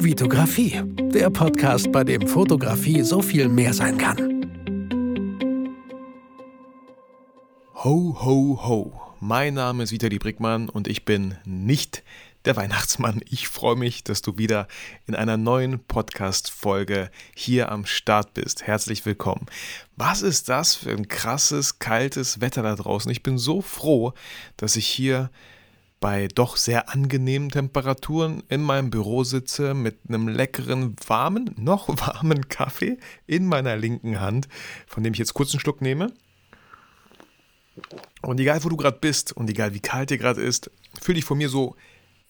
Vitografie, der Podcast, bei dem Fotografie so viel mehr sein kann. Ho, ho, ho. Mein Name ist Vitali Brickmann und ich bin nicht der Weihnachtsmann. Ich freue mich, dass du wieder in einer neuen Podcast-Folge hier am Start bist. Herzlich willkommen. Was ist das für ein krasses, kaltes Wetter da draußen? Ich bin so froh, dass ich hier bei doch sehr angenehmen Temperaturen in meinem Büro sitze mit einem leckeren, warmen, noch warmen Kaffee in meiner linken Hand, von dem ich jetzt kurz einen Schluck nehme. Und egal, wo du gerade bist und egal, wie kalt dir gerade ist, fühle dich von mir so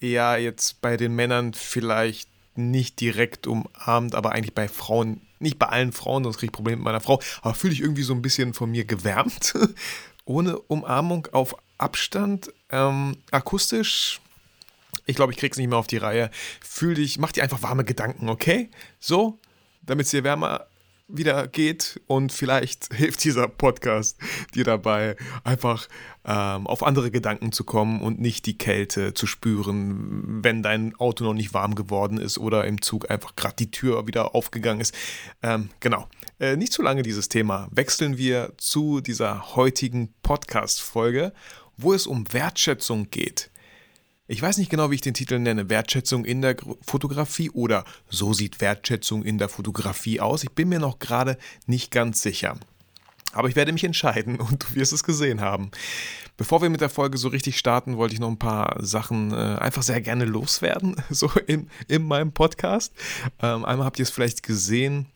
eher jetzt bei den Männern vielleicht nicht direkt umarmt, aber eigentlich bei Frauen, nicht bei allen Frauen, sonst kriege ich Probleme mit meiner Frau, aber fühle ich irgendwie so ein bisschen von mir gewärmt. Ohne Umarmung auf Abstand, ähm, akustisch, ich glaube, ich krieg's nicht mehr auf die Reihe. Fühl dich, mach dir einfach warme Gedanken, okay? So, damit es dir wärmer wieder geht und vielleicht hilft dieser Podcast dir dabei, einfach ähm, auf andere Gedanken zu kommen und nicht die Kälte zu spüren, wenn dein Auto noch nicht warm geworden ist oder im Zug einfach gerade die Tür wieder aufgegangen ist. Ähm, genau. Äh, nicht zu lange dieses Thema. Wechseln wir zu dieser heutigen Podcast-Folge wo es um Wertschätzung geht. Ich weiß nicht genau, wie ich den Titel nenne. Wertschätzung in der Fotografie oder so sieht Wertschätzung in der Fotografie aus. Ich bin mir noch gerade nicht ganz sicher. Aber ich werde mich entscheiden und du wirst es gesehen haben. Bevor wir mit der Folge so richtig starten, wollte ich noch ein paar Sachen äh, einfach sehr gerne loswerden, so in, in meinem Podcast. Ähm, einmal habt ihr es vielleicht gesehen,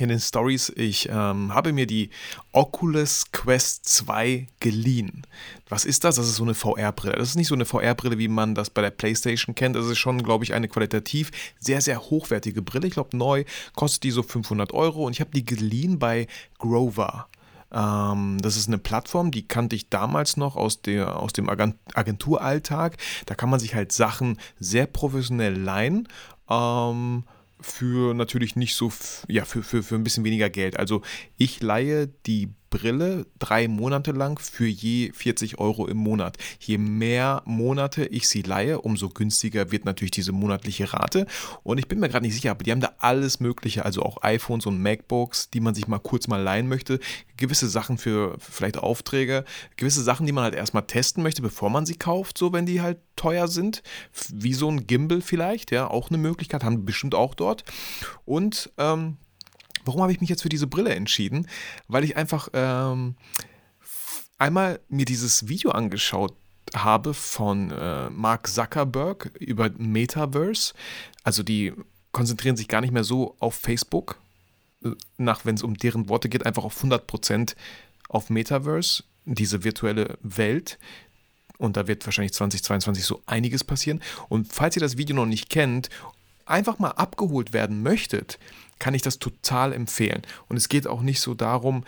in den Stories, ich ähm, habe mir die Oculus Quest 2 geliehen. Was ist das? Das ist so eine VR-Brille. Das ist nicht so eine VR-Brille, wie man das bei der PlayStation kennt. Das ist schon, glaube ich, eine qualitativ sehr, sehr hochwertige Brille. Ich glaube, neu kostet die so 500 Euro und ich habe die geliehen bei Grover. Ähm, das ist eine Plattform, die kannte ich damals noch aus, der, aus dem Agenturalltag. Da kann man sich halt Sachen sehr professionell leihen. Ähm, für natürlich nicht so, ja, für, für, für ein bisschen weniger Geld. Also ich leihe die Brille drei Monate lang für je 40 Euro im Monat. Je mehr Monate ich sie leihe, umso günstiger wird natürlich diese monatliche Rate. Und ich bin mir gerade nicht sicher, aber die haben da alles Mögliche, also auch iPhones und MacBooks, die man sich mal kurz mal leihen möchte. Gewisse Sachen für vielleicht Aufträge, gewisse Sachen, die man halt erstmal testen möchte, bevor man sie kauft, so wenn die halt teuer sind. Wie so ein Gimbal vielleicht, ja, auch eine Möglichkeit, haben bestimmt auch dort. Und ähm, Warum habe ich mich jetzt für diese Brille entschieden? Weil ich einfach ähm, einmal mir dieses Video angeschaut habe von äh, Mark Zuckerberg über Metaverse. Also die konzentrieren sich gar nicht mehr so auf Facebook, äh, nach wenn es um deren Worte geht, einfach auf 100% auf Metaverse, diese virtuelle Welt. Und da wird wahrscheinlich 2022 so einiges passieren. Und falls ihr das Video noch nicht kennt, einfach mal abgeholt werden möchtet, kann ich das total empfehlen. Und es geht auch nicht so darum,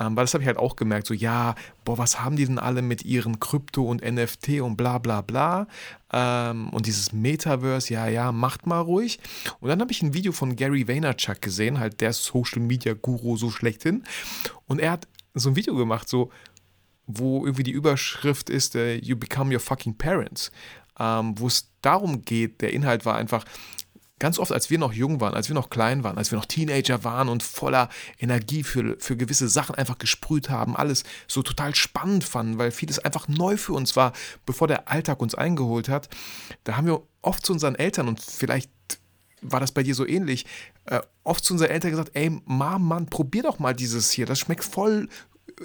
ähm, weil das habe ich halt auch gemerkt, so ja, boah, was haben die denn alle mit ihren Krypto und NFT und bla bla bla. Ähm, und dieses Metaverse, ja, ja, macht mal ruhig. Und dann habe ich ein Video von Gary Vaynerchuk gesehen, halt der Social Media Guru so schlechthin. Und er hat so ein Video gemacht, so, wo irgendwie die Überschrift ist, uh, You become your fucking parents. Ähm, wo es darum geht, der Inhalt war einfach, Ganz oft, als wir noch jung waren, als wir noch klein waren, als wir noch Teenager waren und voller Energie für, für gewisse Sachen einfach gesprüht haben, alles so total spannend fanden, weil vieles einfach neu für uns war, bevor der Alltag uns eingeholt hat, da haben wir oft zu unseren Eltern und vielleicht war das bei dir so ähnlich, äh, oft zu unseren Eltern gesagt, ey, Mom, Mann, probier doch mal dieses hier, das schmeckt voll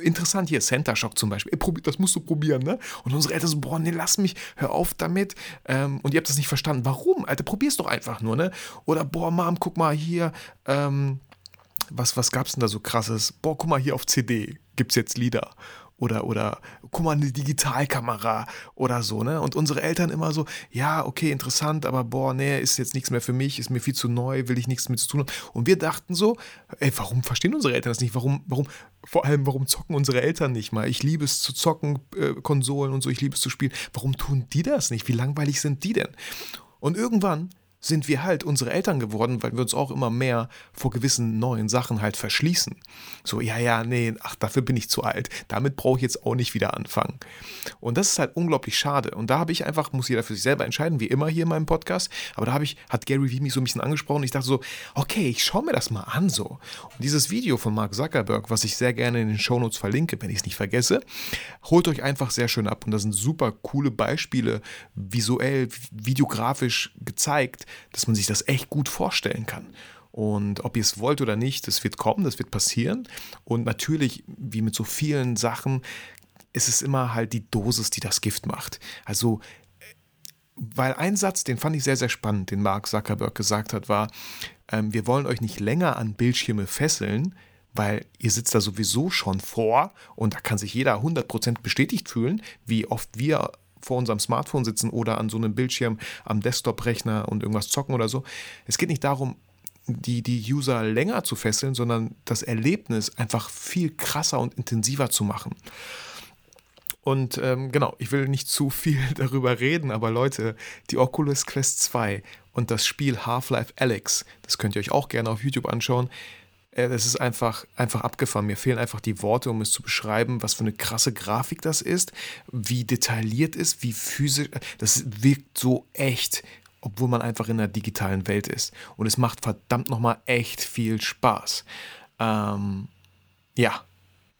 interessant hier, Center Shock zum Beispiel. Das musst du probieren, ne? Und unsere Eltern so, boah, nee, lass mich, hör auf damit. Ähm, und ihr habt das nicht verstanden. Warum? Alter, probier's doch einfach nur, ne? Oder, boah, Mom, guck mal hier, ähm, was, was gab's denn da so krasses? Boah, guck mal hier auf CD, gibt's jetzt Lieder oder, oder guck mal, eine Digitalkamera oder so, ne? Und unsere Eltern immer so, ja, okay, interessant, aber boah, nee, ist jetzt nichts mehr für mich, ist mir viel zu neu, will ich nichts mit zu tun haben. Und wir dachten so, ey, warum verstehen unsere Eltern das nicht? Warum, warum, vor allem, warum zocken unsere Eltern nicht mal? Ich liebe es zu zocken, äh, Konsolen und so, ich liebe es zu spielen. Warum tun die das nicht? Wie langweilig sind die denn? Und irgendwann sind wir halt unsere Eltern geworden, weil wir uns auch immer mehr vor gewissen neuen Sachen halt verschließen. So, ja, ja, nee, ach, dafür bin ich zu alt. Damit brauche ich jetzt auch nicht wieder anfangen. Und das ist halt unglaublich schade. Und da habe ich einfach, muss jeder für sich selber entscheiden, wie immer hier in meinem Podcast. Aber da habe ich, hat Gary Vee mich so ein bisschen angesprochen. Ich dachte so, okay, ich schaue mir das mal an so. Und dieses Video von Mark Zuckerberg, was ich sehr gerne in den Shownotes verlinke, wenn ich es nicht vergesse, holt euch einfach sehr schön ab. Und da sind super coole Beispiele, visuell, videografisch gezeigt, dass man sich das echt gut vorstellen kann. Und ob ihr es wollt oder nicht, das wird kommen, das wird passieren. Und natürlich, wie mit so vielen Sachen, ist es immer halt die Dosis, die das Gift macht. Also, weil ein Satz, den fand ich sehr, sehr spannend, den Mark Zuckerberg gesagt hat, war, ähm, wir wollen euch nicht länger an Bildschirme fesseln, weil ihr sitzt da sowieso schon vor und da kann sich jeder 100% bestätigt fühlen, wie oft wir vor unserem Smartphone sitzen oder an so einem Bildschirm am Desktop-Rechner und irgendwas zocken oder so. Es geht nicht darum, die, die User länger zu fesseln, sondern das Erlebnis einfach viel krasser und intensiver zu machen. Und ähm, genau, ich will nicht zu viel darüber reden, aber Leute, die Oculus Quest 2 und das Spiel Half-Life Alex, das könnt ihr euch auch gerne auf YouTube anschauen, äh, das ist einfach, einfach abgefahren. Mir fehlen einfach die Worte, um es zu beschreiben, was für eine krasse Grafik das ist, wie detailliert ist, wie physisch. Das wirkt so echt, obwohl man einfach in einer digitalen Welt ist. Und es macht verdammt nochmal echt viel Spaß. Ähm, ja,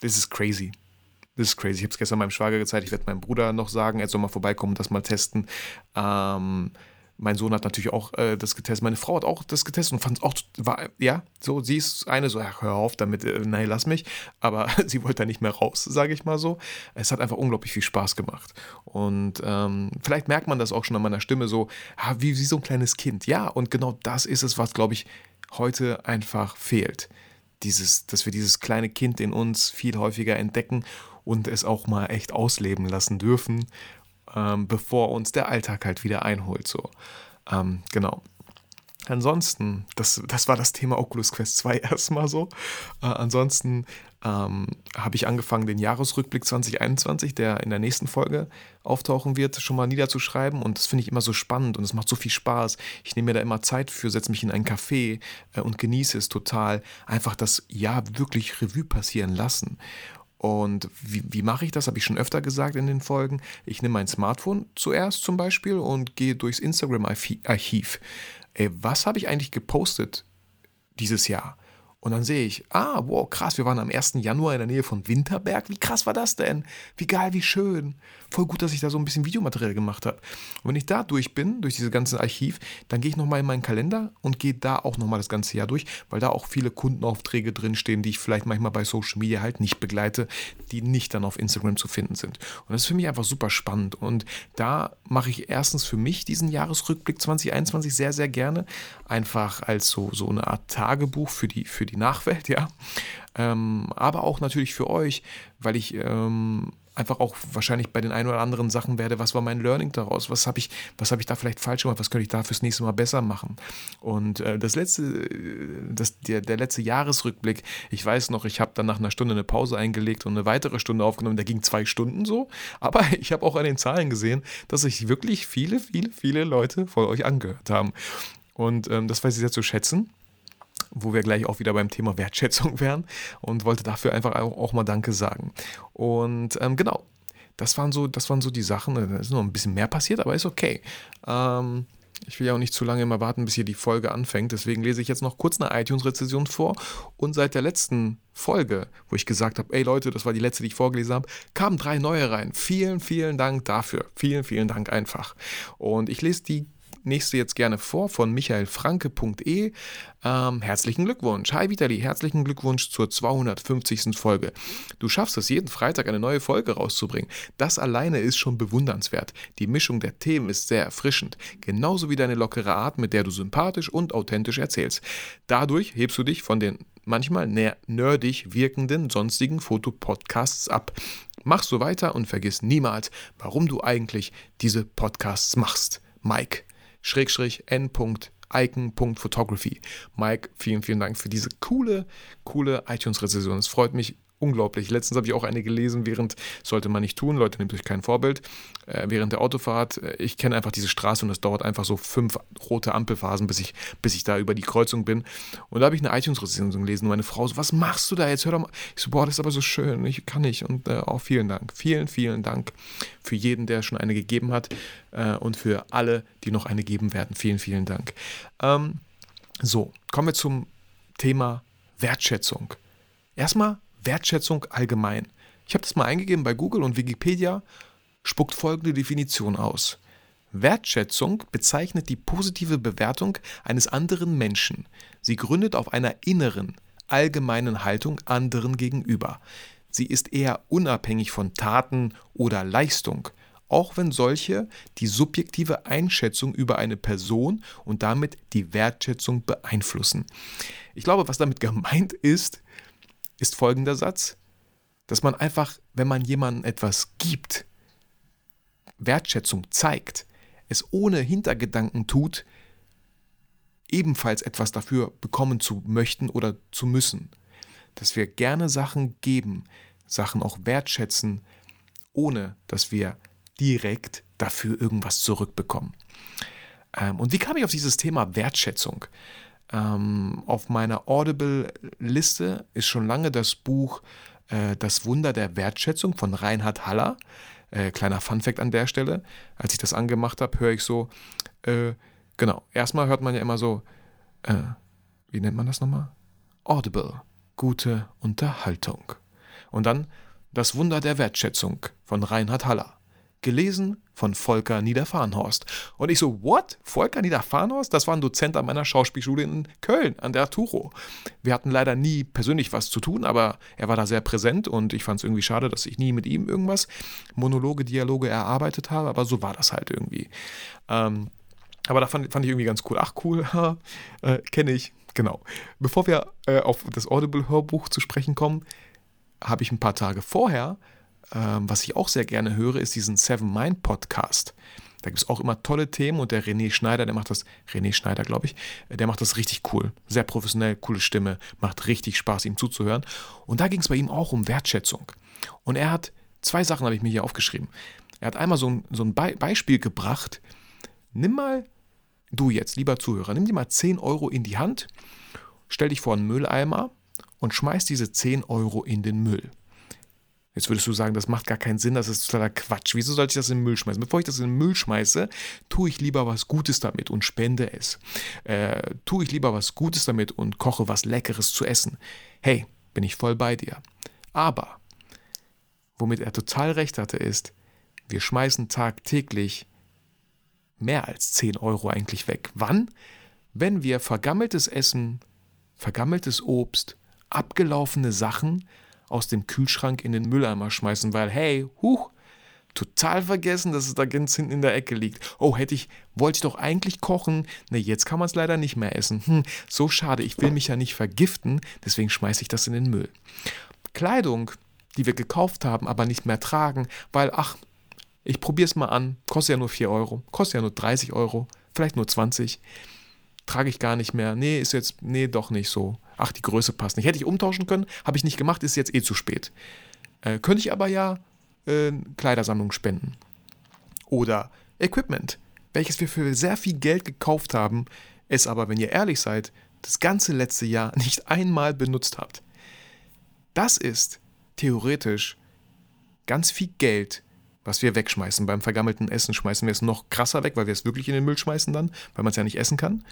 das ist crazy. Das ist crazy. Ich habe es gestern meinem Schwager gezeigt. Ich werde meinem Bruder noch sagen, er soll mal vorbeikommen und das mal testen. Ähm, mein Sohn hat natürlich auch äh, das getestet. Meine Frau hat auch das getestet und fand es auch, war, ja, so, sie ist eine so, ach, hör auf damit, äh, nein, lass mich. Aber sie wollte da nicht mehr raus, sage ich mal so. Es hat einfach unglaublich viel Spaß gemacht. Und ähm, vielleicht merkt man das auch schon an meiner Stimme so, ah, wie, wie so ein kleines Kind. Ja, und genau das ist es, was, glaube ich, heute einfach fehlt. Dieses, dass wir dieses kleine Kind in uns viel häufiger entdecken und es auch mal echt ausleben lassen dürfen ähm, bevor uns der Alltag halt wieder einholt. So. Ähm, genau. Ansonsten, das, das war das Thema Oculus Quest 2 erstmal so. Äh, ansonsten ähm, habe ich angefangen, den Jahresrückblick 2021, der in der nächsten Folge auftauchen wird, schon mal niederzuschreiben. Und das finde ich immer so spannend und es macht so viel Spaß. Ich nehme mir da immer Zeit für, setze mich in ein Café äh, und genieße es total. Einfach das Jahr wirklich Revue passieren lassen. Und wie, wie mache ich das? Habe ich schon öfter gesagt in den Folgen. Ich nehme mein Smartphone zuerst zum Beispiel und gehe durchs Instagram-Archiv. Was habe ich eigentlich gepostet dieses Jahr? Und dann sehe ich, ah, wow, krass, wir waren am 1. Januar in der Nähe von Winterberg. Wie krass war das denn? Wie geil, wie schön. Voll gut, dass ich da so ein bisschen Videomaterial gemacht habe. Und wenn ich da durch bin, durch dieses ganze Archiv, dann gehe ich nochmal in meinen Kalender und gehe da auch nochmal das ganze Jahr durch, weil da auch viele Kundenaufträge drinstehen, die ich vielleicht manchmal bei Social Media halt nicht begleite, die nicht dann auf Instagram zu finden sind. Und das ist für mich einfach super spannend. Und da mache ich erstens für mich diesen Jahresrückblick 2021 sehr, sehr gerne. Einfach als so, so eine Art Tagebuch für die, für die die Nachwelt, ja. Ähm, aber auch natürlich für euch, weil ich ähm, einfach auch wahrscheinlich bei den ein oder anderen Sachen werde, was war mein Learning daraus? Was habe ich, was ich da vielleicht falsch gemacht? Was könnte ich da fürs nächste Mal besser machen? Und äh, das letzte, das, der, der letzte Jahresrückblick, ich weiß noch, ich habe dann nach einer Stunde eine Pause eingelegt und eine weitere Stunde aufgenommen, der ging zwei Stunden so. Aber ich habe auch an den Zahlen gesehen, dass sich wirklich viele, viele, viele Leute von euch angehört haben. Und ähm, das weiß ich sehr zu schätzen wo wir gleich auch wieder beim Thema Wertschätzung wären und wollte dafür einfach auch, mal Danke sagen. Und ähm, genau, das waren, so, das waren so die Sachen. Da ist noch ein bisschen mehr passiert, aber ist okay. Ähm, ich will ja auch nicht zu lange immer warten, bis hier die Folge anfängt. Deswegen lese ich jetzt noch kurz eine iTunes-Rezension vor. Und seit der letzten Folge, wo ich gesagt habe, ey Leute, das war die letzte, die ich vorgelesen habe, kamen drei neue rein. Vielen, vielen Dank dafür. Vielen, vielen Dank einfach. Und ich lese die nächste jetzt gerne vor von michaelfranke.e. Ähm, herzlichen Glückwunsch. Hi Vitali, herzlichen Glückwunsch zur 250. Folge. Du schaffst es, jeden Freitag eine neue Folge rauszubringen. Das alleine ist schon bewundernswert. Die Mischung der Themen ist sehr erfrischend. Genauso wie deine lockere Art, mit der du sympathisch und authentisch erzählst. Dadurch hebst du dich von den manchmal nerdig wirkenden sonstigen Fotopodcasts ab. Mach so weiter und vergiss niemals, warum du eigentlich diese Podcasts machst. Mike. Schrägstrich n. Icon.photography. Mike, vielen, vielen Dank für diese coole, coole iTunes-Rezension. Es freut mich unglaublich. Letztens habe ich auch eine gelesen, während, sollte man nicht tun, Leute, nehmt euch kein Vorbild, äh, während der Autofahrt. Äh, ich kenne einfach diese Straße und es dauert einfach so fünf rote Ampelphasen, bis ich, bis ich da über die Kreuzung bin. Und da habe ich eine iTunes-Rezension gelesen und meine Frau so, was machst du da jetzt? Hör doch mal. Ich so, boah, das ist aber so schön, ich kann nicht. Und äh, auch vielen Dank. Vielen, vielen Dank für jeden, der schon eine gegeben hat äh, und für alle, die noch eine geben werden. Vielen, vielen Dank. Ähm, so, kommen wir zum Thema Wertschätzung. Erstmal Wertschätzung allgemein. Ich habe das mal eingegeben bei Google und Wikipedia spuckt folgende Definition aus. Wertschätzung bezeichnet die positive Bewertung eines anderen Menschen. Sie gründet auf einer inneren, allgemeinen Haltung anderen gegenüber. Sie ist eher unabhängig von Taten oder Leistung, auch wenn solche die subjektive Einschätzung über eine Person und damit die Wertschätzung beeinflussen. Ich glaube, was damit gemeint ist, ist folgender Satz, dass man einfach, wenn man jemandem etwas gibt, Wertschätzung zeigt, es ohne Hintergedanken tut, ebenfalls etwas dafür bekommen zu möchten oder zu müssen. Dass wir gerne Sachen geben, Sachen auch wertschätzen, ohne dass wir direkt dafür irgendwas zurückbekommen. Ähm, und wie kam ich auf dieses Thema Wertschätzung? Ähm, auf meiner Audible-Liste ist schon lange das Buch äh, Das Wunder der Wertschätzung von Reinhard Haller. Äh, kleiner Funfact an der Stelle. Als ich das angemacht habe, höre ich so, äh, genau, erstmal hört man ja immer so, äh, wie nennt man das nochmal? Audible, gute Unterhaltung. Und dann Das Wunder der Wertschätzung von Reinhard Haller. Gelesen von Volker Niederfahrenhorst. Und ich so, what? Volker Niederfahrenhorst? Das war ein Dozent an meiner Schauspielschule in Köln, an der Arturo. Wir hatten leider nie persönlich was zu tun, aber er war da sehr präsent und ich fand es irgendwie schade, dass ich nie mit ihm irgendwas, Monologe, Dialoge erarbeitet habe, aber so war das halt irgendwie. Ähm, aber da fand, fand, ich irgendwie ganz cool. Ach cool, äh, kenne ich. Genau. Bevor wir äh, auf das Audible-Hörbuch zu sprechen kommen, habe ich ein paar Tage vorher ähm, was ich auch sehr gerne höre, ist diesen Seven Mind Podcast. Da gibt es auch immer tolle Themen und der René Schneider, der macht das, René Schneider, glaube ich, der macht das richtig cool. Sehr professionell, coole Stimme, macht richtig Spaß, ihm zuzuhören. Und da ging es bei ihm auch um Wertschätzung. Und er hat, zwei Sachen habe ich mir hier aufgeschrieben. Er hat einmal so ein, so ein Be Beispiel gebracht. Nimm mal, du jetzt, lieber Zuhörer, nimm dir mal 10 Euro in die Hand, stell dich vor einen Mülleimer und schmeiß diese 10 Euro in den Müll. Jetzt würdest du sagen, das macht gar keinen Sinn, das ist totaler Quatsch. Wieso sollte ich das in den Müll schmeißen? Bevor ich das in den Müll schmeiße, tue ich lieber was Gutes damit und spende es. Äh, tue ich lieber was Gutes damit und koche was Leckeres zu essen. Hey, bin ich voll bei dir. Aber, womit er total recht hatte, ist, wir schmeißen tagtäglich mehr als 10 Euro eigentlich weg. Wann? Wenn wir vergammeltes Essen, vergammeltes Obst, abgelaufene Sachen aus dem Kühlschrank in den Mülleimer schmeißen, weil, hey, huch, total vergessen, dass es da ganz hinten in der Ecke liegt. Oh, hätte ich, wollte ich doch eigentlich kochen. Ne, jetzt kann man es leider nicht mehr essen. Hm, so schade, ich will mich ja nicht vergiften, deswegen schmeiße ich das in den Müll. Kleidung, die wir gekauft haben, aber nicht mehr tragen, weil, ach, ich probiere es mal an, kostet ja nur 4 Euro, kostet ja nur 30 Euro, vielleicht nur 20 trage ich gar nicht mehr. Nee, ist jetzt, nee, doch nicht so. Ach, die Größe passt nicht. Hätte ich umtauschen können, habe ich nicht gemacht, ist jetzt eh zu spät. Äh, könnte ich aber ja äh, Kleidersammlung spenden. Oder Equipment, welches wir für sehr viel Geld gekauft haben, es aber, wenn ihr ehrlich seid, das ganze letzte Jahr nicht einmal benutzt habt. Das ist theoretisch ganz viel Geld, was wir wegschmeißen. Beim vergammelten Essen schmeißen wir es noch krasser weg, weil wir es wirklich in den Müll schmeißen dann, weil man es ja nicht essen kann.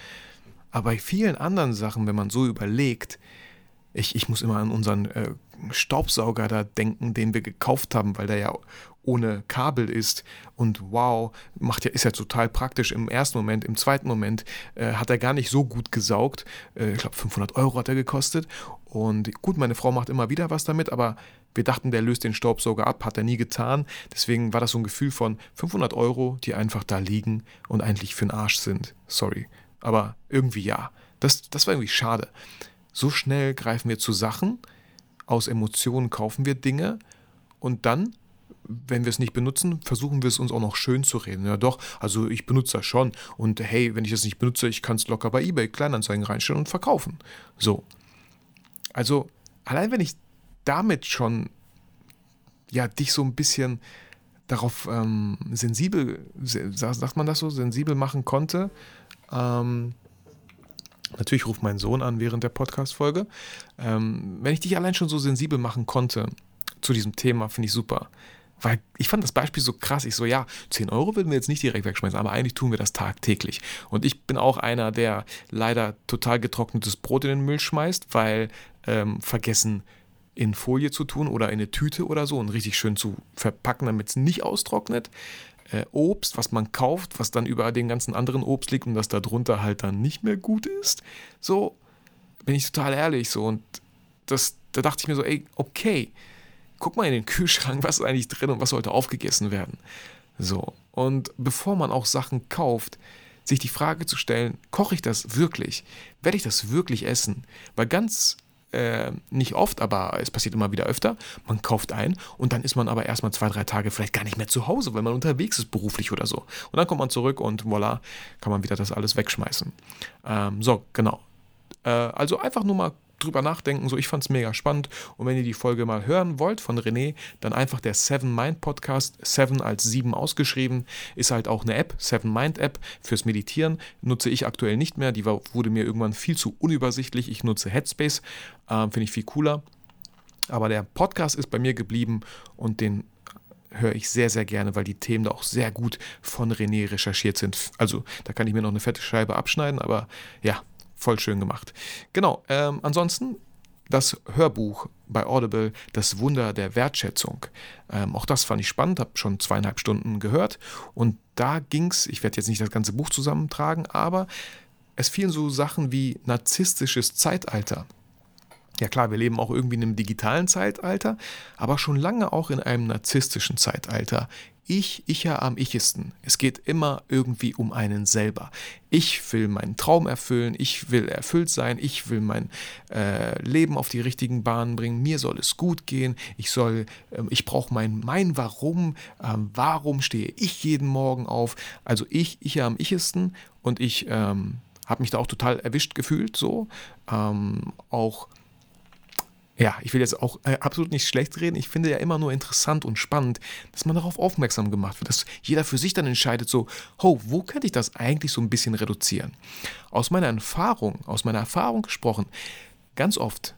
Aber bei vielen anderen Sachen, wenn man so überlegt, ich, ich muss immer an unseren äh, Staubsauger da denken, den wir gekauft haben, weil der ja ohne Kabel ist. Und wow, macht ja, ist ja total praktisch im ersten Moment. Im zweiten Moment äh, hat er gar nicht so gut gesaugt. Äh, ich glaube, 500 Euro hat er gekostet. Und gut, meine Frau macht immer wieder was damit, aber wir dachten, der löst den Staubsauger ab, hat er nie getan. Deswegen war das so ein Gefühl von 500 Euro, die einfach da liegen und eigentlich für den Arsch sind. Sorry. Aber irgendwie ja. Das, das war irgendwie schade. So schnell greifen wir zu Sachen, aus Emotionen kaufen wir Dinge und dann wenn wir es nicht benutzen, versuchen wir es uns auch noch schön zu reden. Ja doch, also ich benutze das schon. Und hey, wenn ich es nicht benutze, ich kann es locker bei eBay Kleinanzeigen reinstellen und verkaufen. So. Also, allein wenn ich damit schon ja dich so ein bisschen darauf ähm, sensibel, sagt man das so, sensibel machen konnte. Ähm, natürlich ruft mein Sohn an während der Podcast-Folge. Ähm, wenn ich dich allein schon so sensibel machen konnte zu diesem Thema, finde ich super. Weil ich fand das Beispiel so krass. Ich so, ja, 10 Euro würden wir jetzt nicht direkt wegschmeißen, aber eigentlich tun wir das tagtäglich. Und ich bin auch einer, der leider total getrocknetes Brot in den Müll schmeißt, weil ähm, vergessen in Folie zu tun oder in eine Tüte oder so und richtig schön zu verpacken, damit es nicht austrocknet. Äh, Obst, was man kauft, was dann über den ganzen anderen Obst liegt und das darunter halt dann nicht mehr gut ist. So bin ich total ehrlich so und das, da dachte ich mir so, ey, okay, guck mal in den Kühlschrank, was ist eigentlich drin und was sollte aufgegessen werden. So, und bevor man auch Sachen kauft, sich die Frage zu stellen, koche ich das wirklich? Werde ich das wirklich essen? Weil ganz äh, nicht oft, aber es passiert immer wieder öfter, man kauft ein und dann ist man aber erstmal zwei, drei Tage vielleicht gar nicht mehr zu Hause, weil man unterwegs ist beruflich oder so. Und dann kommt man zurück und voilà, kann man wieder das alles wegschmeißen. Ähm, so, genau. Äh, also einfach nur mal drüber nachdenken. So, ich fand es mega spannend. Und wenn ihr die Folge mal hören wollt von René, dann einfach der Seven Mind Podcast. Seven als sieben ausgeschrieben. Ist halt auch eine App, Seven Mind App fürs Meditieren. Nutze ich aktuell nicht mehr. Die wurde mir irgendwann viel zu unübersichtlich. Ich nutze Headspace. Ähm, Finde ich viel cooler. Aber der Podcast ist bei mir geblieben und den höre ich sehr, sehr gerne, weil die Themen da auch sehr gut von René recherchiert sind. Also da kann ich mir noch eine fette Scheibe abschneiden, aber ja, voll schön gemacht. Genau, ähm, ansonsten das Hörbuch bei Audible, Das Wunder der Wertschätzung. Ähm, auch das fand ich spannend, habe schon zweieinhalb Stunden gehört und da ging es, ich werde jetzt nicht das ganze Buch zusammentragen, aber es fielen so Sachen wie narzisstisches Zeitalter. Ja klar, wir leben auch irgendwie in einem digitalen Zeitalter, aber schon lange auch in einem narzisstischen Zeitalter, ich, ich ja am ichesten. Es geht immer irgendwie um einen selber. Ich will meinen Traum erfüllen, ich will erfüllt sein, ich will mein äh, Leben auf die richtigen Bahnen bringen, mir soll es gut gehen, ich soll, äh, ich brauche mein, mein Warum, äh, warum stehe ich jeden Morgen auf. Also ich, ich ja am ichesten und ich ähm, habe mich da auch total erwischt gefühlt, so. Ähm, auch ja, ich will jetzt auch äh, absolut nicht schlecht reden. Ich finde ja immer nur interessant und spannend, dass man darauf aufmerksam gemacht wird, dass jeder für sich dann entscheidet, so, ho, wo könnte ich das eigentlich so ein bisschen reduzieren? Aus meiner Erfahrung, aus meiner Erfahrung gesprochen, ganz oft,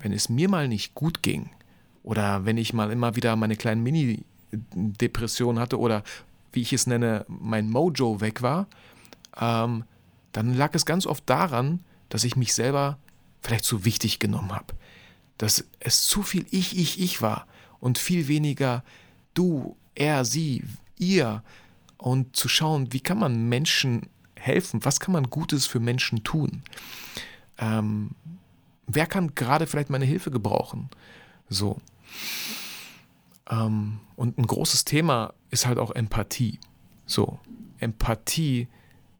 wenn es mir mal nicht gut ging oder wenn ich mal immer wieder meine kleinen Mini-Depressionen hatte oder wie ich es nenne, mein Mojo weg war, ähm, dann lag es ganz oft daran, dass ich mich selber vielleicht zu wichtig genommen habe dass es zu viel ich, ich, ich war und viel weniger du, er, sie, ihr und zu schauen, wie kann man Menschen helfen, was kann man Gutes für Menschen tun. Ähm, wer kann gerade vielleicht meine Hilfe gebrauchen? So. Ähm, und ein großes Thema ist halt auch Empathie. So. Empathie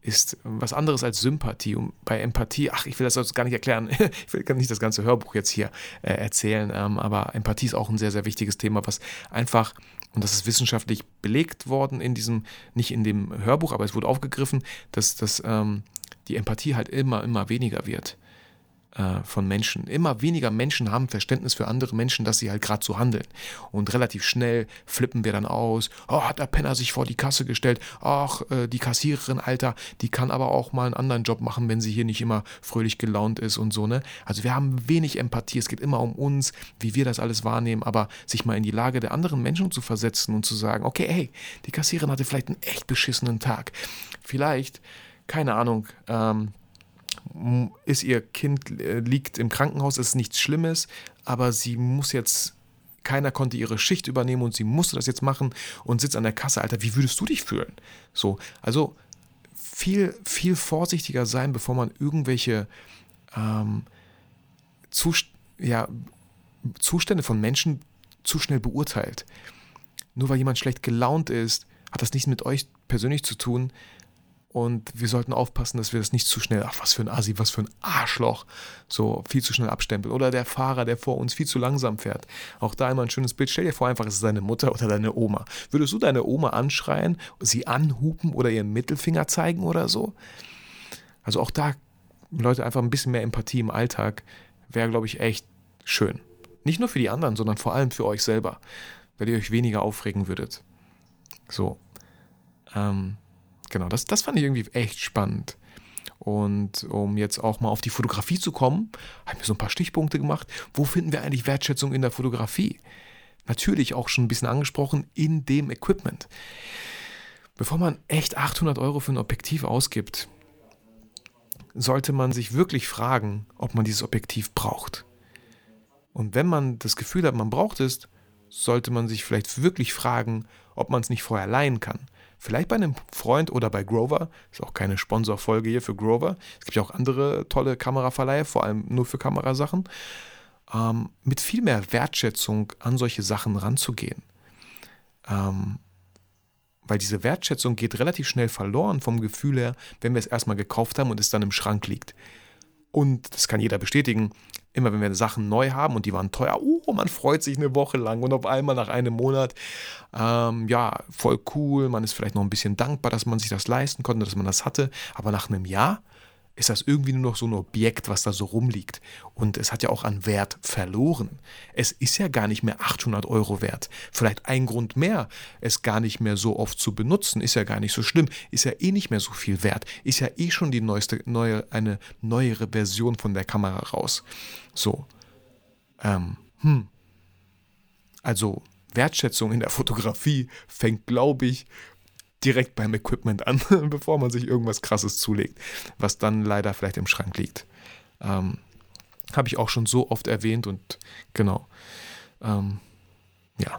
ist was anderes als Sympathie. Und bei Empathie, ach, ich will das jetzt gar nicht erklären, ich will nicht das ganze Hörbuch jetzt hier äh, erzählen, ähm, aber Empathie ist auch ein sehr, sehr wichtiges Thema, was einfach, und das ist wissenschaftlich belegt worden in diesem, nicht in dem Hörbuch, aber es wurde aufgegriffen, dass, dass ähm, die Empathie halt immer, immer weniger wird. Äh, von Menschen. Immer weniger Menschen haben Verständnis für andere Menschen, dass sie halt gerade so handeln. Und relativ schnell flippen wir dann aus. Oh, hat der Penner sich vor die Kasse gestellt. Ach, äh, die Kassiererin, Alter, die kann aber auch mal einen anderen Job machen, wenn sie hier nicht immer fröhlich gelaunt ist und so, ne? Also wir haben wenig Empathie. Es geht immer um uns, wie wir das alles wahrnehmen, aber sich mal in die Lage der anderen Menschen zu versetzen und zu sagen, okay, hey, die Kassiererin hatte vielleicht einen echt beschissenen Tag. Vielleicht, keine Ahnung, ähm, ist ihr Kind äh, liegt im Krankenhaus, ist nichts Schlimmes, aber sie muss jetzt keiner konnte ihre Schicht übernehmen und sie musste das jetzt machen und sitzt an der Kasse, Alter, wie würdest du dich fühlen? So, also viel, viel vorsichtiger sein, bevor man irgendwelche ähm, Zust ja, Zustände von Menschen zu schnell beurteilt. Nur weil jemand schlecht gelaunt ist, hat das nichts mit euch persönlich zu tun, und wir sollten aufpassen, dass wir das nicht zu schnell, ach, was für ein Asi, was für ein Arschloch, so viel zu schnell abstempeln. Oder der Fahrer, der vor uns viel zu langsam fährt. Auch da immer ein schönes Bild. Stell dir vor, einfach, es ist deine Mutter oder deine Oma. Würdest du deine Oma anschreien, sie anhupen oder ihren Mittelfinger zeigen oder so? Also auch da, Leute, einfach ein bisschen mehr Empathie im Alltag wäre, glaube ich, echt schön. Nicht nur für die anderen, sondern vor allem für euch selber, weil ihr euch weniger aufregen würdet. So. Ähm, genau, das, das fand ich irgendwie echt spannend. Und um jetzt auch mal auf die Fotografie zu kommen, habe ich mir so ein paar Stichpunkte gemacht. Wo finden wir eigentlich Wertschätzung in der Fotografie? Natürlich auch schon ein bisschen angesprochen in dem Equipment. Bevor man echt 800 Euro für ein Objektiv ausgibt, sollte man sich wirklich fragen, ob man dieses Objektiv braucht. Und wenn man das Gefühl hat, man braucht es, sollte man sich vielleicht wirklich fragen, ob man es nicht vorher leihen kann. Vielleicht bei einem Freund oder bei Grover. Ist auch keine Sponsorfolge hier für Grover. Es gibt ja auch andere tolle Kameraverleihe, vor allem nur für Kamerasachen. Ähm, mit viel mehr Wertschätzung an solche Sachen ranzugehen. Ähm, weil diese Wertschätzung geht relativ schnell verloren vom Gefühl her, wenn wir es erstmal gekauft haben und es dann im Schrank liegt. Und das kann jeder bestätigen, immer wenn wir Sachen neu haben und die waren teuer, oh, man freut sich eine Woche lang und auf einmal nach einem Monat, ähm, ja, voll cool, man ist vielleicht noch ein bisschen dankbar, dass man sich das leisten konnte, dass man das hatte, aber nach einem Jahr ist das irgendwie nur noch so ein Objekt, was da so rumliegt. Und es hat ja auch an Wert verloren. Es ist ja gar nicht mehr 800 Euro wert. Vielleicht ein Grund mehr, es gar nicht mehr so oft zu benutzen, ist ja gar nicht so schlimm. Ist ja eh nicht mehr so viel wert. Ist ja eh schon die neueste, neue, eine neuere Version von der Kamera raus. So. Ähm, hm. Also Wertschätzung in der Fotografie fängt, glaube ich, direkt beim Equipment an, bevor man sich irgendwas Krasses zulegt, was dann leider vielleicht im Schrank liegt. Ähm, Habe ich auch schon so oft erwähnt und genau. Ähm, ja.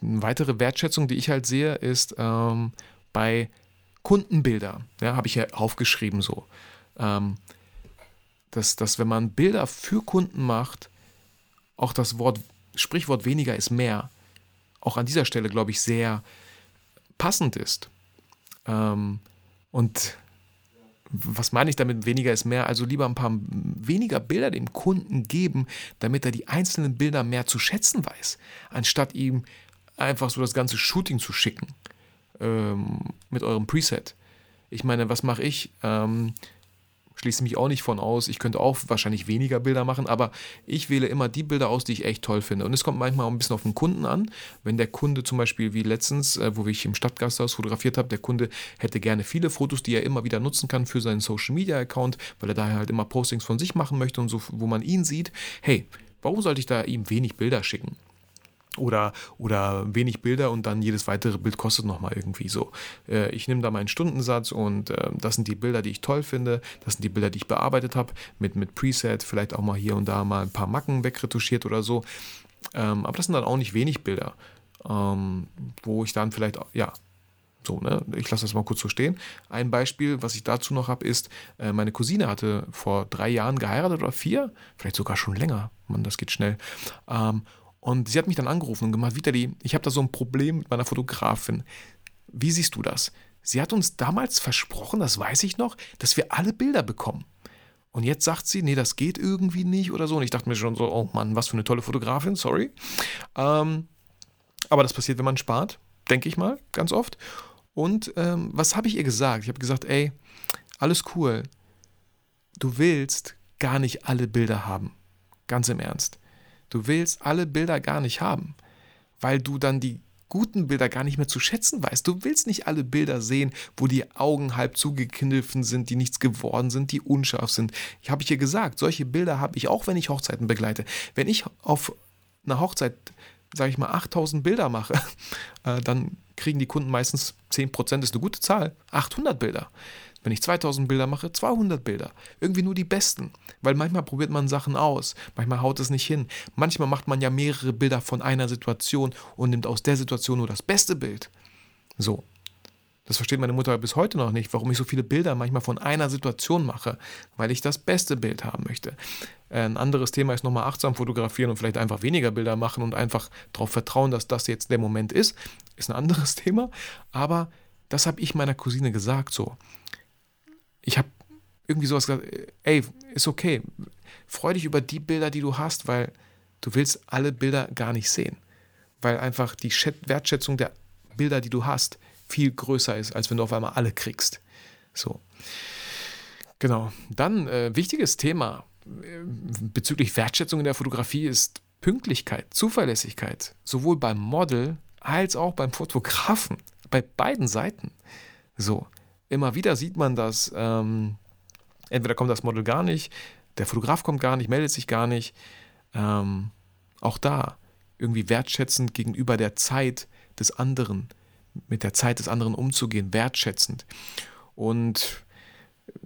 Eine weitere Wertschätzung, die ich halt sehe, ist ähm, bei Kundenbilder. Ja, habe ich ja aufgeschrieben so. Ähm, dass, dass wenn man Bilder für Kunden macht, auch das Wort, Sprichwort weniger ist mehr, auch an dieser Stelle, glaube ich, sehr passend ist. Ähm, und was meine ich damit, weniger ist mehr? Also lieber ein paar weniger Bilder dem Kunden geben, damit er die einzelnen Bilder mehr zu schätzen weiß, anstatt ihm einfach so das ganze Shooting zu schicken ähm, mit eurem Preset. Ich meine, was mache ich? Ähm, schließe mich auch nicht von aus. Ich könnte auch wahrscheinlich weniger Bilder machen, aber ich wähle immer die Bilder aus, die ich echt toll finde. Und es kommt manchmal auch ein bisschen auf den Kunden an. Wenn der Kunde zum Beispiel wie letztens, äh, wo ich im Stadtgasthaus fotografiert habe, der Kunde hätte gerne viele Fotos, die er immer wieder nutzen kann für seinen Social Media Account, weil er daher halt immer Postings von sich machen möchte und so, wo man ihn sieht. Hey, warum sollte ich da ihm wenig Bilder schicken? Oder, oder wenig Bilder und dann jedes weitere Bild kostet nochmal irgendwie so. Äh, ich nehme da meinen Stundensatz und äh, das sind die Bilder, die ich toll finde. Das sind die Bilder, die ich bearbeitet habe mit, mit Preset, vielleicht auch mal hier und da mal ein paar Macken wegretuschiert oder so. Ähm, aber das sind dann auch nicht wenig Bilder, ähm, wo ich dann vielleicht, ja, so, ne? Ich lasse das mal kurz so stehen. Ein Beispiel, was ich dazu noch habe, ist, äh, meine Cousine hatte vor drei Jahren geheiratet oder vier, vielleicht sogar schon länger. Mann, das geht schnell. Ähm, und sie hat mich dann angerufen und gemacht, Vitali, ich habe da so ein Problem mit meiner Fotografin. Wie siehst du das? Sie hat uns damals versprochen, das weiß ich noch, dass wir alle Bilder bekommen. Und jetzt sagt sie, nee, das geht irgendwie nicht oder so. Und ich dachte mir schon so, oh Mann, was für eine tolle Fotografin, sorry. Ähm, aber das passiert, wenn man spart, denke ich mal, ganz oft. Und ähm, was habe ich ihr gesagt? Ich habe gesagt, ey, alles cool. Du willst gar nicht alle Bilder haben. Ganz im Ernst. Du willst alle Bilder gar nicht haben, weil du dann die guten Bilder gar nicht mehr zu schätzen weißt. Du willst nicht alle Bilder sehen, wo die Augen halb zugekniffen sind, die nichts geworden sind, die unscharf sind. Ich habe hier gesagt, solche Bilder habe ich auch, wenn ich Hochzeiten begleite. Wenn ich auf einer Hochzeit, sage ich mal, 8000 Bilder mache, äh, dann kriegen die Kunden meistens 10%, ist eine gute Zahl, 800 Bilder. Wenn ich 2000 Bilder mache, 200 Bilder. Irgendwie nur die besten. Weil manchmal probiert man Sachen aus, manchmal haut es nicht hin. Manchmal macht man ja mehrere Bilder von einer Situation und nimmt aus der Situation nur das beste Bild. So. Das versteht meine Mutter bis heute noch nicht, warum ich so viele Bilder manchmal von einer Situation mache, weil ich das beste Bild haben möchte. Ein anderes Thema ist nochmal achtsam fotografieren und vielleicht einfach weniger Bilder machen und einfach darauf vertrauen, dass das jetzt der Moment ist. Ist ein anderes Thema. Aber das habe ich meiner Cousine gesagt so ich habe irgendwie sowas gesagt, ey, ist okay. Freu dich über die Bilder, die du hast, weil du willst alle Bilder gar nicht sehen. Weil einfach die Wertschätzung der Bilder, die du hast, viel größer ist, als wenn du auf einmal alle kriegst. So. Genau. Dann, äh, wichtiges Thema äh, bezüglich Wertschätzung in der Fotografie ist Pünktlichkeit, Zuverlässigkeit, sowohl beim Model als auch beim Fotografen, bei beiden Seiten. So, immer wieder sieht man das, ähm, entweder kommt das Model gar nicht, der Fotograf kommt gar nicht, meldet sich gar nicht. Ähm, auch da irgendwie wertschätzend gegenüber der Zeit des anderen, mit der Zeit des anderen umzugehen, wertschätzend. Und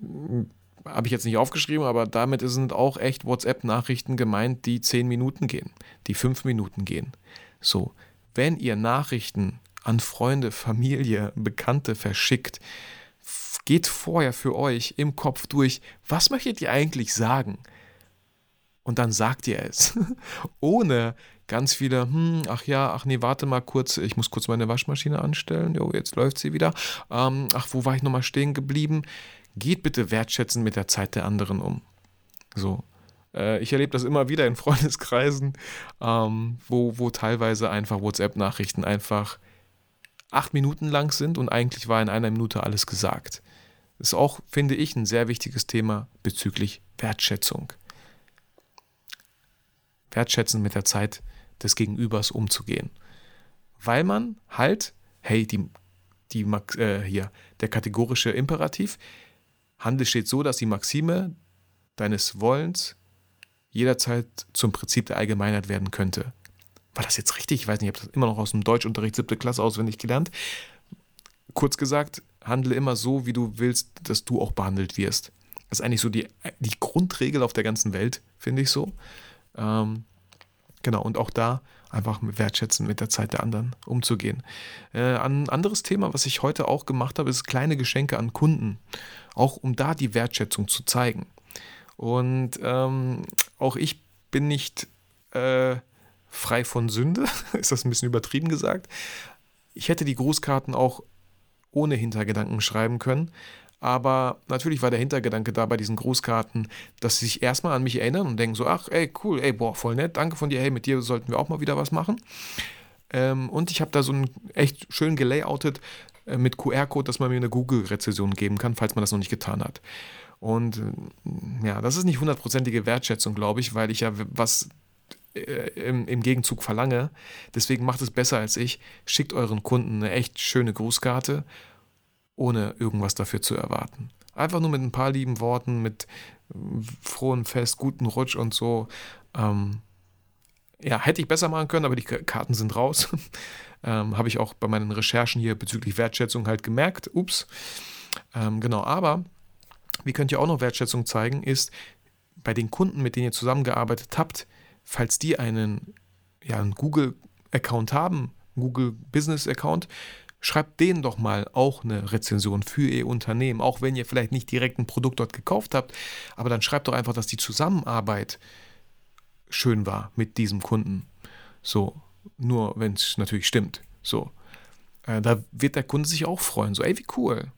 äh, habe ich jetzt nicht aufgeschrieben, aber damit sind auch echt WhatsApp-Nachrichten gemeint, die zehn Minuten gehen, die fünf Minuten gehen. So, wenn ihr Nachrichten an Freunde, Familie, Bekannte verschickt, geht vorher für euch im Kopf durch, was möchtet ihr eigentlich sagen? Und dann sagt ihr es. Ohne ganz viele, hm, ach ja, ach nee, warte mal kurz, ich muss kurz meine Waschmaschine anstellen. Jo, jetzt läuft sie wieder. Ähm, ach, wo war ich nochmal stehen geblieben? Geht bitte wertschätzend mit der Zeit der anderen um. So. Äh, ich erlebe das immer wieder in Freundeskreisen, ähm, wo, wo teilweise einfach WhatsApp-Nachrichten einfach acht Minuten lang sind und eigentlich war in einer Minute alles gesagt. Das ist auch, finde ich, ein sehr wichtiges Thema bezüglich Wertschätzung. Wertschätzen mit der Zeit des Gegenübers umzugehen. Weil man halt, hey, die, die, äh, hier, der kategorische Imperativ, Handel steht so, dass die Maxime deines Wollens jederzeit zum Prinzip der Allgemeinheit werden könnte. War das jetzt richtig? Ich weiß nicht, ich habe das immer noch aus dem Deutschunterricht siebte Klasse auswendig gelernt. Kurz gesagt, handle immer so, wie du willst, dass du auch behandelt wirst. Das ist eigentlich so die, die Grundregel auf der ganzen Welt, finde ich so. Ähm, genau, und auch da einfach Wertschätzen mit der Zeit der anderen umzugehen. Äh, ein anderes Thema, was ich heute auch gemacht habe, ist kleine Geschenke an Kunden. Auch um da die Wertschätzung zu zeigen. Und ähm, auch ich bin nicht äh, frei von Sünde, ist das ein bisschen übertrieben gesagt. Ich hätte die Grußkarten auch ohne Hintergedanken schreiben können. Aber natürlich war der Hintergedanke da bei diesen Grußkarten, dass sie sich erstmal an mich erinnern und denken so, ach, ey, cool, ey, boah, voll nett, danke von dir, hey, mit dir sollten wir auch mal wieder was machen. Ähm, und ich habe da so ein echt schön gelayoutet äh, mit QR-Code, dass man mir eine Google-Rezession geben kann, falls man das noch nicht getan hat. Und äh, ja, das ist nicht hundertprozentige Wertschätzung, glaube ich, weil ich ja was äh, im, im, Gegenzug verlange. Deswegen macht es besser als ich. Schickt euren Kunden eine echt schöne Grußkarte, ohne irgendwas dafür zu erwarten. Einfach nur mit ein paar lieben Worten, mit äh, frohem Fest, guten Rutsch und so. Ähm, ja, hätte ich besser machen können, aber die Karten sind raus. ähm, Habe ich auch bei meinen Recherchen hier bezüglich Wertschätzung halt gemerkt. Ups. Ähm, genau, aber wie könnt ihr auch noch Wertschätzung zeigen, ist bei den Kunden, mit denen ihr zusammengearbeitet habt, falls die einen, ja, einen Google-Account haben, Google Business-Account, schreibt denen doch mal auch eine Rezension für ihr Unternehmen, auch wenn ihr vielleicht nicht direkt ein Produkt dort gekauft habt, aber dann schreibt doch einfach, dass die Zusammenarbeit schön war mit diesem Kunden. So, nur wenn es natürlich stimmt. So, äh, da wird der Kunde sich auch freuen. So, ey, wie cool.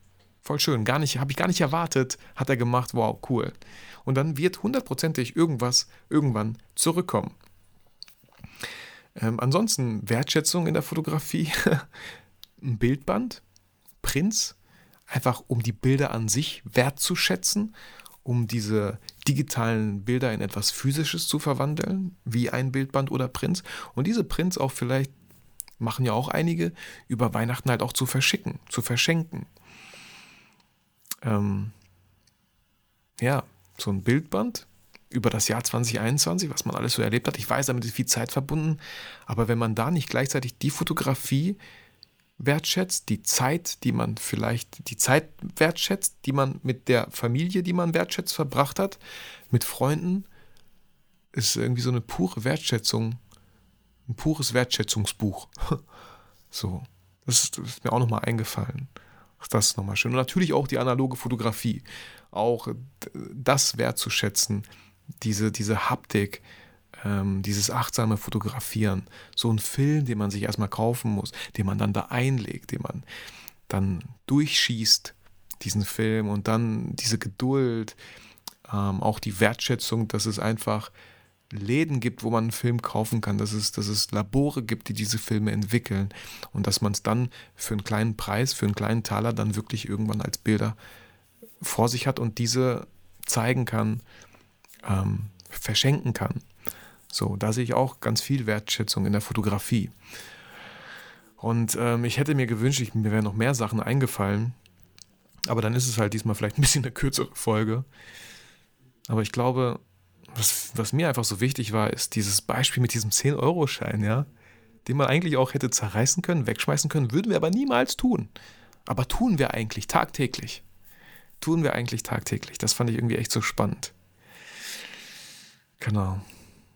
Voll schön. Gar nicht, habe ich gar nicht erwartet. Hat er gemacht. Wow, cool. Und dann wird hundertprozentig irgendwas irgendwann zurückkommen. Ähm, ansonsten Wertschätzung in der Fotografie. Ein Bildband, Prinz, einfach um die Bilder an sich wertzuschätzen, um diese digitalen Bilder in etwas Physisches zu verwandeln, wie ein Bildband oder Prinz. Und diese Prints auch vielleicht, machen ja auch einige, über Weihnachten halt auch zu verschicken, zu verschenken ähm, ja, so ein Bildband über das Jahr 2021, was man alles so erlebt hat. Ich weiß, damit ist viel Zeit verbunden, aber wenn man da nicht gleichzeitig die Fotografie wertschätzt, die Zeit, die man vielleicht, die Zeit wertschätzt, die man mit der Familie, die man wertschätzt, verbracht hat, mit Freunden, ist irgendwie so eine pure Wertschätzung, ein pures Wertschätzungsbuch. so, das ist, das ist mir auch nochmal eingefallen. Das ist nochmal schön. Und natürlich auch die analoge Fotografie. Auch das wertzuschätzen, diese, diese Haptik, ähm, dieses achtsame Fotografieren. So ein Film, den man sich erstmal kaufen muss, den man dann da einlegt, den man dann durchschießt, diesen Film und dann diese Geduld, ähm, auch die Wertschätzung, dass es einfach Läden gibt, wo man einen Film kaufen kann, dass es, dass es Labore gibt, die diese Filme entwickeln und dass man es dann für einen kleinen Preis, für einen kleinen Taler dann wirklich irgendwann als Bilder vor sich hat und diese zeigen kann, ähm, verschenken kann. So, da sehe ich auch ganz viel Wertschätzung in der Fotografie. Und ähm, ich hätte mir gewünscht, ich, mir wären noch mehr Sachen eingefallen. Aber dann ist es halt diesmal vielleicht ein bisschen eine kürzere Folge. Aber ich glaube, was, was mir einfach so wichtig war, ist dieses Beispiel mit diesem 10-Euro-Schein, ja, den man eigentlich auch hätte zerreißen können, wegschmeißen können, würden wir aber niemals tun. Aber tun wir eigentlich tagtäglich. Tun wir eigentlich tagtäglich. Das fand ich irgendwie echt so spannend. Genau.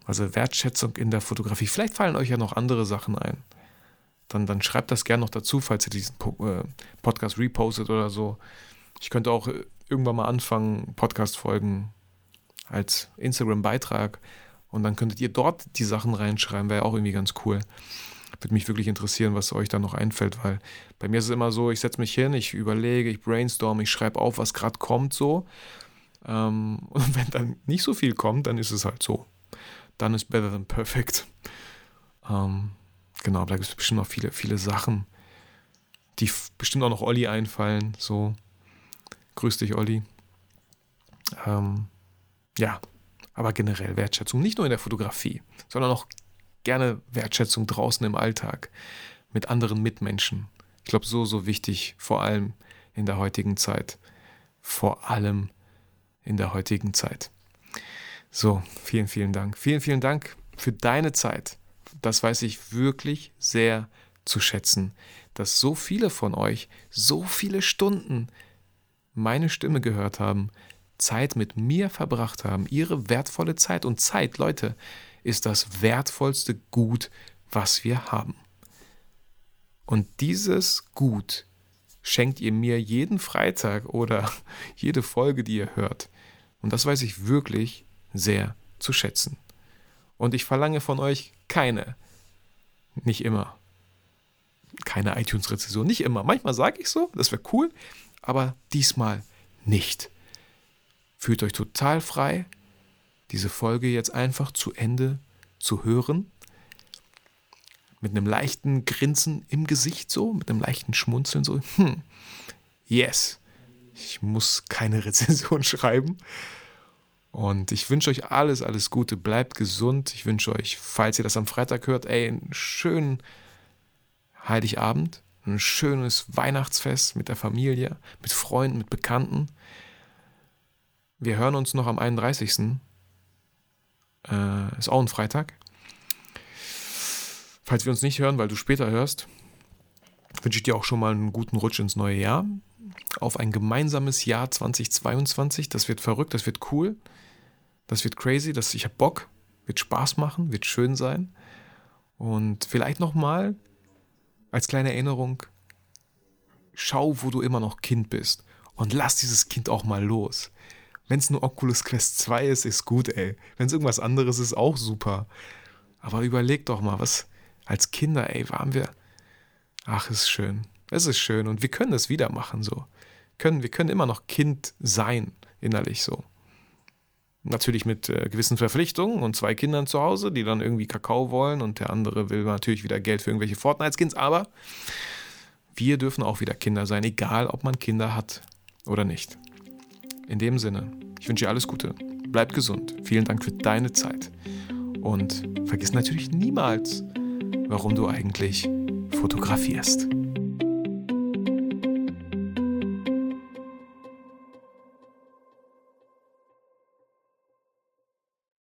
Also Wertschätzung in der Fotografie. Vielleicht fallen euch ja noch andere Sachen ein. Dann, dann schreibt das gerne noch dazu, falls ihr diesen äh, Podcast repostet oder so. Ich könnte auch äh, irgendwann mal anfangen, Podcast-Folgen als Instagram-Beitrag und dann könntet ihr dort die Sachen reinschreiben, wäre auch irgendwie ganz cool. Würde mich wirklich interessieren, was euch da noch einfällt, weil bei mir ist es immer so, ich setze mich hin, ich überlege, ich brainstorm, ich schreibe auf, was gerade kommt so. Ähm, und wenn dann nicht so viel kommt, dann ist es halt so. Dann ist better than perfect. Ähm, genau, da gibt es bestimmt noch viele, viele Sachen, die bestimmt auch noch Olli einfallen. So, grüß dich, Olli. Ähm, ja, aber generell Wertschätzung, nicht nur in der Fotografie, sondern auch gerne Wertschätzung draußen im Alltag mit anderen Mitmenschen. Ich glaube, so, so wichtig, vor allem in der heutigen Zeit. Vor allem in der heutigen Zeit. So, vielen, vielen Dank. Vielen, vielen Dank für deine Zeit. Das weiß ich wirklich sehr zu schätzen, dass so viele von euch so viele Stunden meine Stimme gehört haben, Zeit mit mir verbracht haben, ihre wertvolle Zeit. Und Zeit, Leute, ist das wertvollste Gut, was wir haben. Und dieses Gut schenkt ihr mir jeden Freitag oder jede Folge, die ihr hört. Und das weiß ich wirklich sehr zu schätzen. Und ich verlange von euch keine, nicht immer, keine iTunes-Rezession, nicht immer. Manchmal sage ich so, das wäre cool, aber diesmal nicht. Fühlt euch total frei, diese Folge jetzt einfach zu Ende zu hören. Mit einem leichten Grinsen im Gesicht so, mit einem leichten Schmunzeln so. Hm, yes, ich muss keine Rezension schreiben. Und ich wünsche euch alles, alles Gute. Bleibt gesund. Ich wünsche euch, falls ihr das am Freitag hört, ey, einen schönen Heiligabend, ein schönes Weihnachtsfest mit der Familie, mit Freunden, mit Bekannten. Wir hören uns noch am 31. Äh, ist auch ein Freitag. Falls wir uns nicht hören, weil du später hörst, wünsche ich dir auch schon mal einen guten Rutsch ins neue Jahr. Auf ein gemeinsames Jahr 2022. Das wird verrückt, das wird cool. Das wird crazy, das, ich habe Bock. Wird Spaß machen, wird schön sein. Und vielleicht nochmal als kleine Erinnerung, schau, wo du immer noch Kind bist. Und lass dieses Kind auch mal los. Wenn es nur Oculus Quest 2 ist, ist gut, ey. Wenn es irgendwas anderes ist, auch super. Aber überleg doch mal, was als Kinder, ey, waren wir. Ach, ist schön. Es ist schön. Und wir können das wieder machen, so. Können, wir können immer noch Kind sein, innerlich so. Natürlich mit äh, gewissen Verpflichtungen und zwei Kindern zu Hause, die dann irgendwie Kakao wollen und der andere will natürlich wieder Geld für irgendwelche Fortnite-Skins, aber wir dürfen auch wieder Kinder sein, egal ob man Kinder hat oder nicht. In dem Sinne, ich wünsche dir alles Gute. Bleib gesund. Vielen Dank für deine Zeit. Und vergiss natürlich niemals, warum du eigentlich fotografierst.